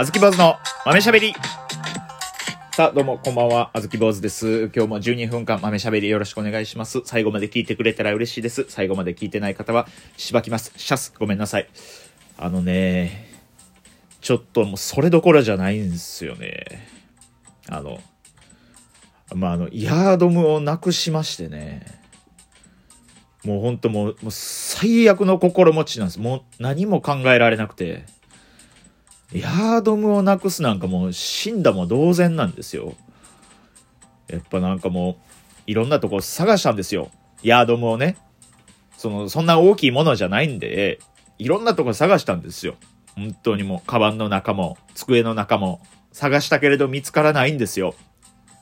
あずき坊主の豆しゃべり。さあ、どうも、こんばんは。あずき坊主です。今日も12分間豆しゃべりよろしくお願いします。最後まで聞いてくれたら嬉しいです。最後まで聞いてない方は、しばきます。シャス、ごめんなさい。あのね、ちょっともうそれどころじゃないんですよね。あの、まあ、あの、ヤードムをなくしましてね。もうほんともう、もう最悪の心持ちなんです。もう何も考えられなくて。ヤードムをなくすなんかもう死んだも同然なんですよ。やっぱなんかもう、いろんなとこ探したんですよ。ヤードムをね。その、そんな大きいものじゃないんで、いろんなとこ探したんですよ。本当にもう、カバンの中も、机の中も、探したけれど見つからないんですよ。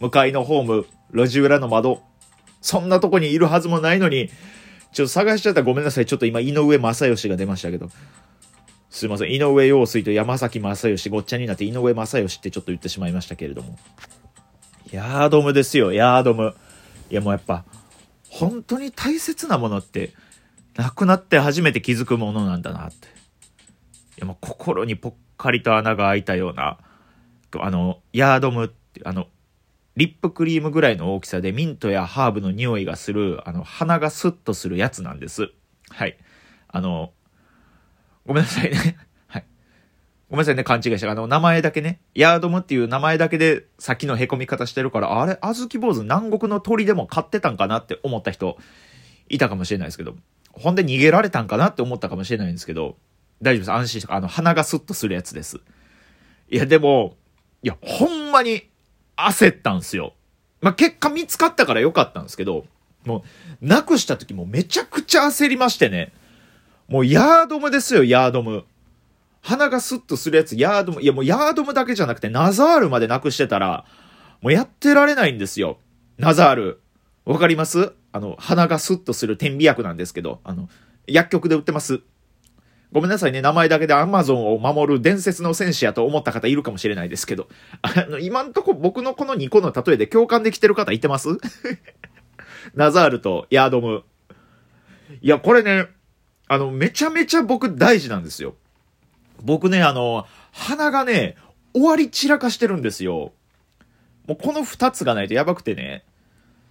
向かいのホーム、路地裏の窓、そんなとこにいるはずもないのに、ちょっと探しちゃったらごめんなさい。ちょっと今、井上正義が出ましたけど。すいません。井上陽水と山崎正義、ごっちゃになって井上正義ってちょっと言ってしまいましたけれども。ヤードムですよ、ヤードム。いやもうやっぱ、本当に大切なものって、なくなって初めて気づくものなんだなって。いやもう心にぽっかりと穴が開いたような、あの、ヤードムって、あの、リップクリームぐらいの大きさでミントやハーブの匂いがする、あの、鼻がスッとするやつなんです。はい。あの、ごめんなさいね。はい。ごめんなさいね、勘違いした。あの、名前だけね、ヤードムっていう名前だけで、さっきの凹み方してるから、あれ、あずき坊主南国の鳥でも飼ってたんかなって思った人、いたかもしれないですけど、ほんで逃げられたんかなって思ったかもしれないんですけど、大丈夫です。安心して、あの、鼻がスッとするやつです。いや、でも、いや、ほんまに、焦ったんすよ。まあ、結果見つかったからよかったんですけど、もう、なくした時もめちゃくちゃ焦りましてね。もうヤードムですよ、ヤードム。鼻がスッとするやつ、ヤードム。いや、もうヤードムだけじゃなくて、ナザールまでなくしてたら、もうやってられないんですよ。ナザール。わかります？あの、鼻がスッとする点鼻薬なんですけど、あの、薬局で売ってます。ごめんなさいね、名前だけでアマゾンを守る伝説の戦士やと思った方いるかもしれないですけど、あの、今んとこ僕のこの2個の例えで共感できてる方いてます？ナザールとヤードム。いや、これね、あの、めちゃめちゃ僕大事なんですよ。僕ね、あの、鼻がね、終わり散らかしてるんですよ。もうこの2つがないとやばくてね。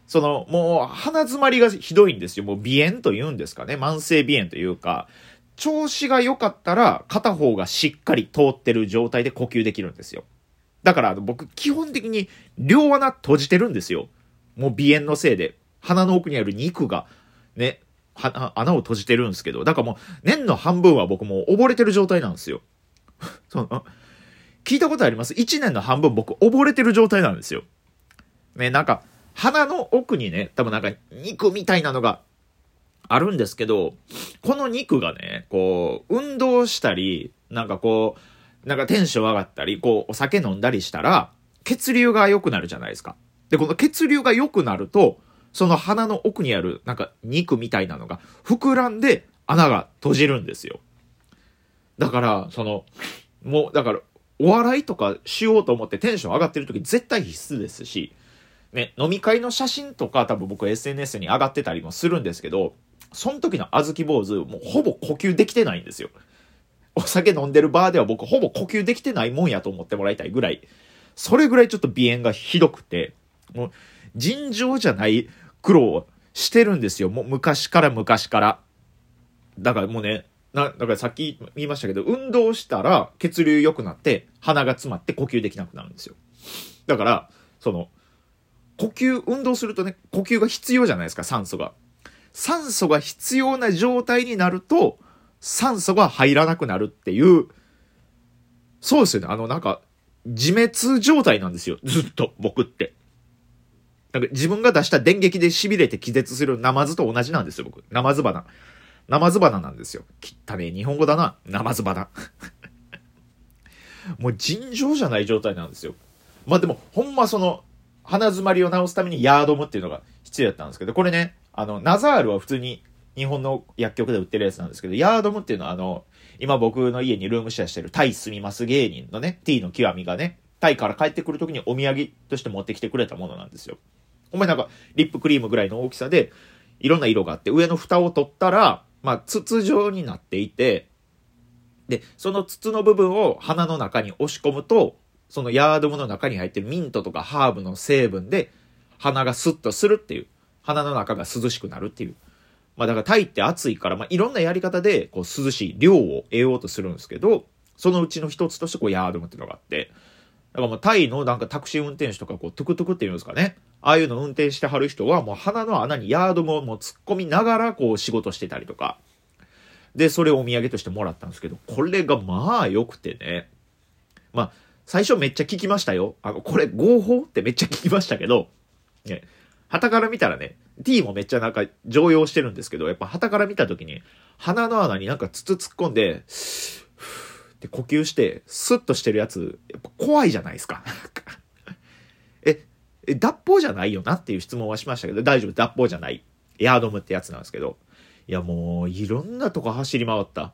その、もう鼻詰まりがひどいんですよ。もう鼻炎と言うんですかね。慢性鼻炎というか、調子が良かったら片方がしっかり通ってる状態で呼吸できるんですよ。だから僕基本的に両穴閉じてるんですよ。もう鼻炎のせいで。鼻の奥にある肉がね、は穴を閉じてるんですけど、だからもう年の半分は僕もう溺れてる状態なんですよ。その聞いたことあります ?1 年の半分僕溺れてる状態なんですよ。ね、なんか鼻の奥にね、多分なんか肉みたいなのがあるんですけど、この肉がね、こう、運動したり、なんかこう、なんかテンション上がったり、こう、お酒飲んだりしたら、血流が良くなるじゃないですか。で、この血流が良くなると、その鼻の奥にある、なんか肉みたいなのが膨らんで穴が閉じるんですよ。だから、その、もう、だから、お笑いとかしようと思ってテンション上がってる時絶対必須ですし、ね、飲み会の写真とか多分僕 SNS に上がってたりもするんですけど、その時の小豆坊主、もうほぼ呼吸できてないんですよ。お酒飲んでるバーでは僕ほぼ呼吸できてないもんやと思ってもらいたいぐらい、それぐらいちょっと鼻炎がひどくて、もう尋常じゃない苦労してるんですよ。もう昔から昔から。だからもうね、な、だからさっき言いましたけど、運動したら血流良くなって鼻が詰まって呼吸できなくなるんですよ。だから、その、呼吸、運動するとね、呼吸が必要じゃないですか、酸素が。酸素が必要な状態になると、酸素が入らなくなるっていう、そうですよね。あの、なんか、自滅状態なんですよ。ずっと、僕って。なんか自分が出した電撃で痺れて気絶するナマズと同じなんですよ、僕。ナマズ花。ナマズ花なんですよ。汚ね日本語だな。ナマズ花。もう尋常じゃない状態なんですよ。まあでも、ほんまその、鼻詰まりを治すためにヤードムっていうのが必要だったんですけど、これね、あの、ナザールは普通に日本の薬局で売ってるやつなんですけど、ヤードムっていうのはあの、今僕の家にルームシェアしてるタイ住みます芸人のね、T の極みがね、タイから帰ってくる時にお土産として持ってきてくれたものなんですよ。お前なんか、リップクリームぐらいの大きさで、いろんな色があって、上の蓋を取ったら、まあ、筒状になっていて、で、その筒の部分を鼻の中に押し込むと、そのヤードムの中に入ってるミントとかハーブの成分で鼻がスッとするっていう。鼻の中が涼しくなるっていう。まあだからタイって暑いから、まあいろんなやり方でこう涼しい量を得ようとするんですけど、そのうちの一つとしてこうヤードムっていうのがあって、だからもうタイのなんかタクシー運転手とかこうトゥクトゥクっていうんですかね。ああいうの運転してはる人はもう鼻の穴にヤードムをもう突っ込みながらこう仕事してたりとか。で、それをお土産としてもらったんですけど、これがまあ良くてね。まあ、最初めっちゃ聞きましたよ。あの、これ合法ってめっちゃ聞きましたけど、ね、旗から見たらね、T もめっちゃなんか常用してるんですけど、やっぱ旗から見た時に、鼻の穴になんか筒突っ込んで、って呼吸して、スッとしてるやつ、やっぱ怖いじゃないですか。え、脱法じゃないよなっていう質問はしましたけど、大丈夫、脱法じゃない。ヤードムってやつなんですけど、いやもう、いろんなとこ走り回った。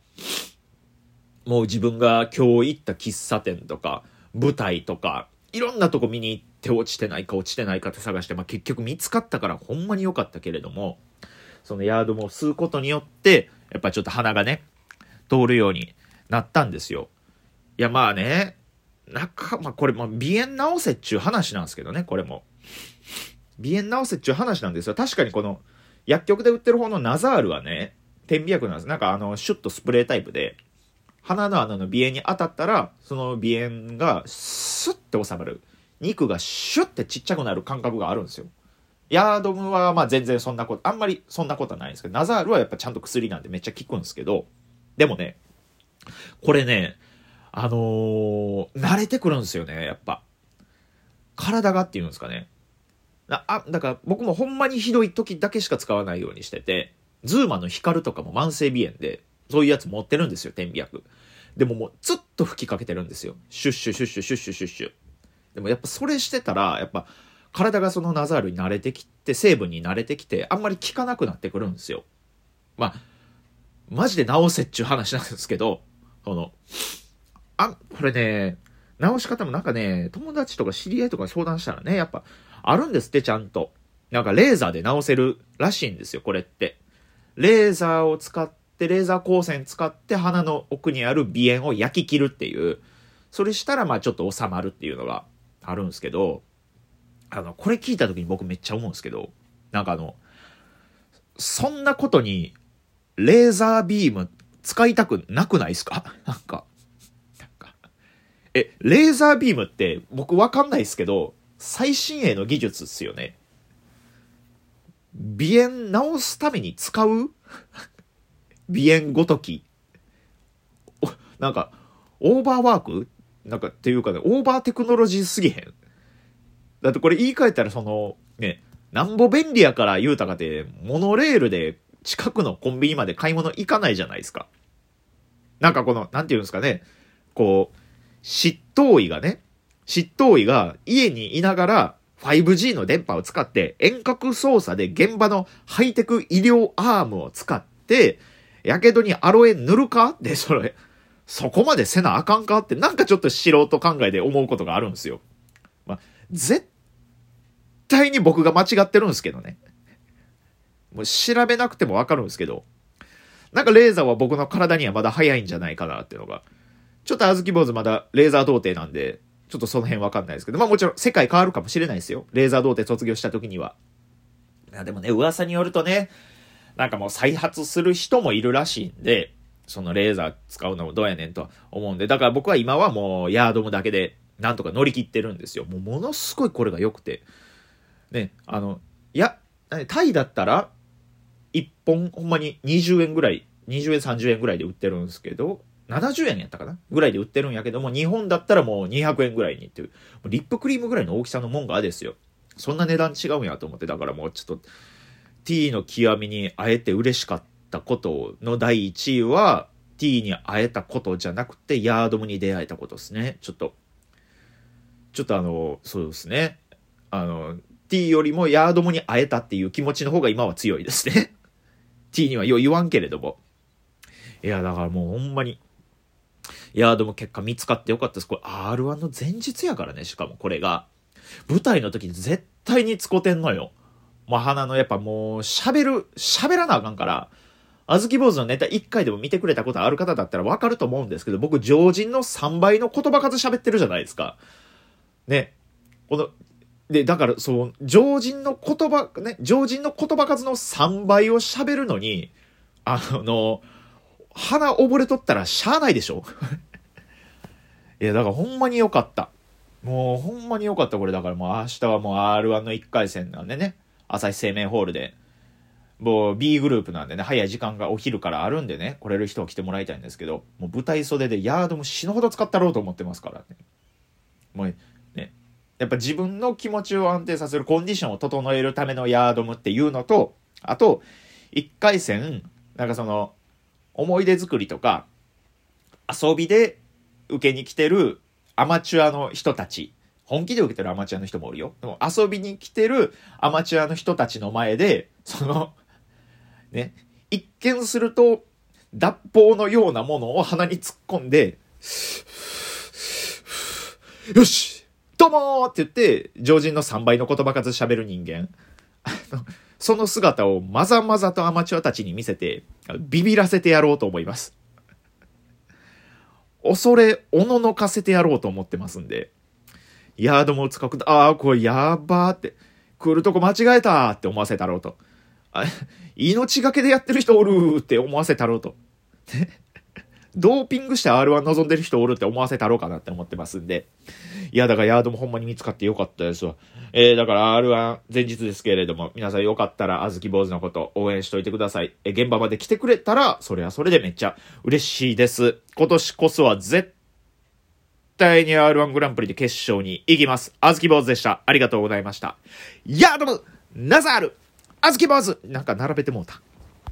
もう自分が今日行った喫茶店とか、舞台とか、いろんなとこ見に行って落ちてないか落ちてないかって探して、まあ、結局見つかったからほんまに良かったけれども、そのヤードも吸うことによって、やっぱちょっと鼻がね、通るようになったんですよ。いやまあね、なか、まあこれも鼻炎治せっちゅう話なんですけどね、これも。鼻炎治せっちゅう話なんですよ。確かにこの、薬局で売ってる方のナザールはね、点鼻薬なんです。なんかあの、シュッとスプレータイプで、鼻の穴の鼻炎に当たったら、その鼻炎がスッて収まる。肉がシュッてちっちゃくなる感覚があるんですよ。ヤードムはまあ全然そんなこと、あんまりそんなことはないんですけど、ナザールはやっぱちゃんと薬なんでめっちゃ効くんですけど、でもね、これね、あのー、慣れてくるんですよね、やっぱ。体がっていうんですかね。あ、だから僕もほんまにひどい時だけしか使わないようにしてて、ズーマの光とかも慢性鼻炎で、そういうやつ持ってるんですよ、点鼻薬。でももうずっと吹きかけてるんですよ。シュッシュシュッシュシュッシュシュッシュ。でもやっぱそれしてたら、やっぱ体がそのナザールに慣れてきて、成分に慣れてきて、あんまり効かなくなってくるんですよ。まあ、マジで治せっちゅう話なんですけど、その、あ、これね、治し方もなんかね、友達とか知り合いとか相談したらね、やっぱ、あるんですって、ちゃんと。なんかレーザーで治せるらしいんですよ、これって。レーザーを使って、レーザー光線使って鼻の奥にある鼻炎を焼き切るっていう、それしたらまあちょっと収まるっていうのがあるんですけど、あの、これ聞いた時に僕めっちゃ思うんですけど、なんかあの、そんなことに、レーザービーム使いたくなくないですか、なんか、え、レーザービームって僕わかんないですけど、最新鋭の技術っすよね。鼻炎治すために使う？鼻炎ごとき。なんか、オーバーワーク？なんかっていうかね、オーバーテクノロジーすぎへん。だってこれ言い換えたらその、ね、なんぼ便利やから言うたかて、モノレールで近くのコンビニまで買い物行かないじゃないですか。なんかこの、なんて言うんですかね、こう、執刀医がね、執刀医が家にいながら 5G の電波を使って遠隔操作で現場のハイテク医療アームを使って、やけどにアロエ塗るか？ってそれ、そこまでせなあかんか？ってなんかちょっと素人考えで思うことがあるんですよ。まあ、絶対に僕が間違ってるんですけどね。もう調べなくてもわかるんですけど、なんかレーザーは僕の体にはまだ早いんじゃないかなっていうのが。ちょっとあずき坊主まだレーザー童貞なんで、ちょっとその辺わかんないですけど、まあもちろん世界変わるかもしれないですよ。レーザー童貞卒業した時には。でもね、噂によるとね、なんかもう再発する人もいるらしいんで、そのレーザー使うのもどうやねんと思うんで、だから僕は今はもうヤードムだけでなんとか乗り切ってるんですよ。もうものすごいこれが良くて。ね、あの、いや、タイだったら、1本ほんまに20円ぐらい、20円30円ぐらいで売ってるんですけど、70円やったかな？ぐらいで売ってるんやけども、日本だったらもう200円ぐらいにっていう、リップクリームぐらいの大きさのもんがですよ。そんな値段違うんやと思って、だからもうちょっと、T の極みに会えて嬉しかったことの第1位は、T に会えたことじゃなくて、ヤードムに出会えたことですね。ちょっと、ちょっとあの、そうですね。あの、T よりもヤードムに会えたっていう気持ちの方が今は強いですね。T にはよう言わんけれども。いや、だからもうほんまに、いや、でも結果見つかってよかったです。これ R1 の前日やからね、しかもこれが。舞台の時に絶対に使てんのよ。まあ、鼻のやっぱもう喋る、喋らなあかんから、あずき坊主のネタ1回でも見てくれたことある方だったらわかると思うんですけど、僕、常人の3倍の言葉数喋ってるじゃないですか。ね。この、で、だから、そう、常人の言葉、ね、常人の言葉数の3倍を喋るのに、あの、鼻溺れとったらしゃあないでしょ いや、だからほんまに良かった。もうほんまに良かった、これ。だからもう明日はもう R1 の1回戦なんでね。朝日生命ホールで。もう B グループなんでね、早い時間がお昼からあるんでね、来れる人は来てもらいたいんですけど、もう舞台袖でヤードも死ぬほど使ったろうと思ってますからね。もうね、やっぱ自分の気持ちを安定させるコンディションを整えるためのヤードムっていうのと、あと、1回戦、なんかその、思い出作りとか、遊びで受けに来てるアマチュアの人たち、本気で受けてるアマチュアの人もおるよ。でも遊びに来てるアマチュアの人たちの前で、その、ね、一見すると脱法のようなものを鼻に突っ込んで、よしどうもって言って、常人の3倍の言葉数喋る人間。その姿をまざまざとアマチュアたちに見せて、ビビらせてやろうと思います。恐れ、おののかせてやろうと思ってますんで。ヤードも使く、ああ、これやばーって、来るとこ間違えたって思わせたろうと。命がけでやってる人おるって思わせたろうと。ドーピングして R1 望んでる人おるって思わせたろうかなって思ってますんで。いや、だからヤードもほんまに見つかってよかったですわ。えー、だから R1 前日ですけれども、皆さんよかったら、あずき坊主のこと応援しといてください。え、現場まで来てくれたら、それはそれでめっちゃ嬉しいです。今年こそは絶対に R1 グランプリで決勝に行きます。あずき坊主でした。ありがとうございました。ヤードムナザールあずき坊主なんか並べてもうた。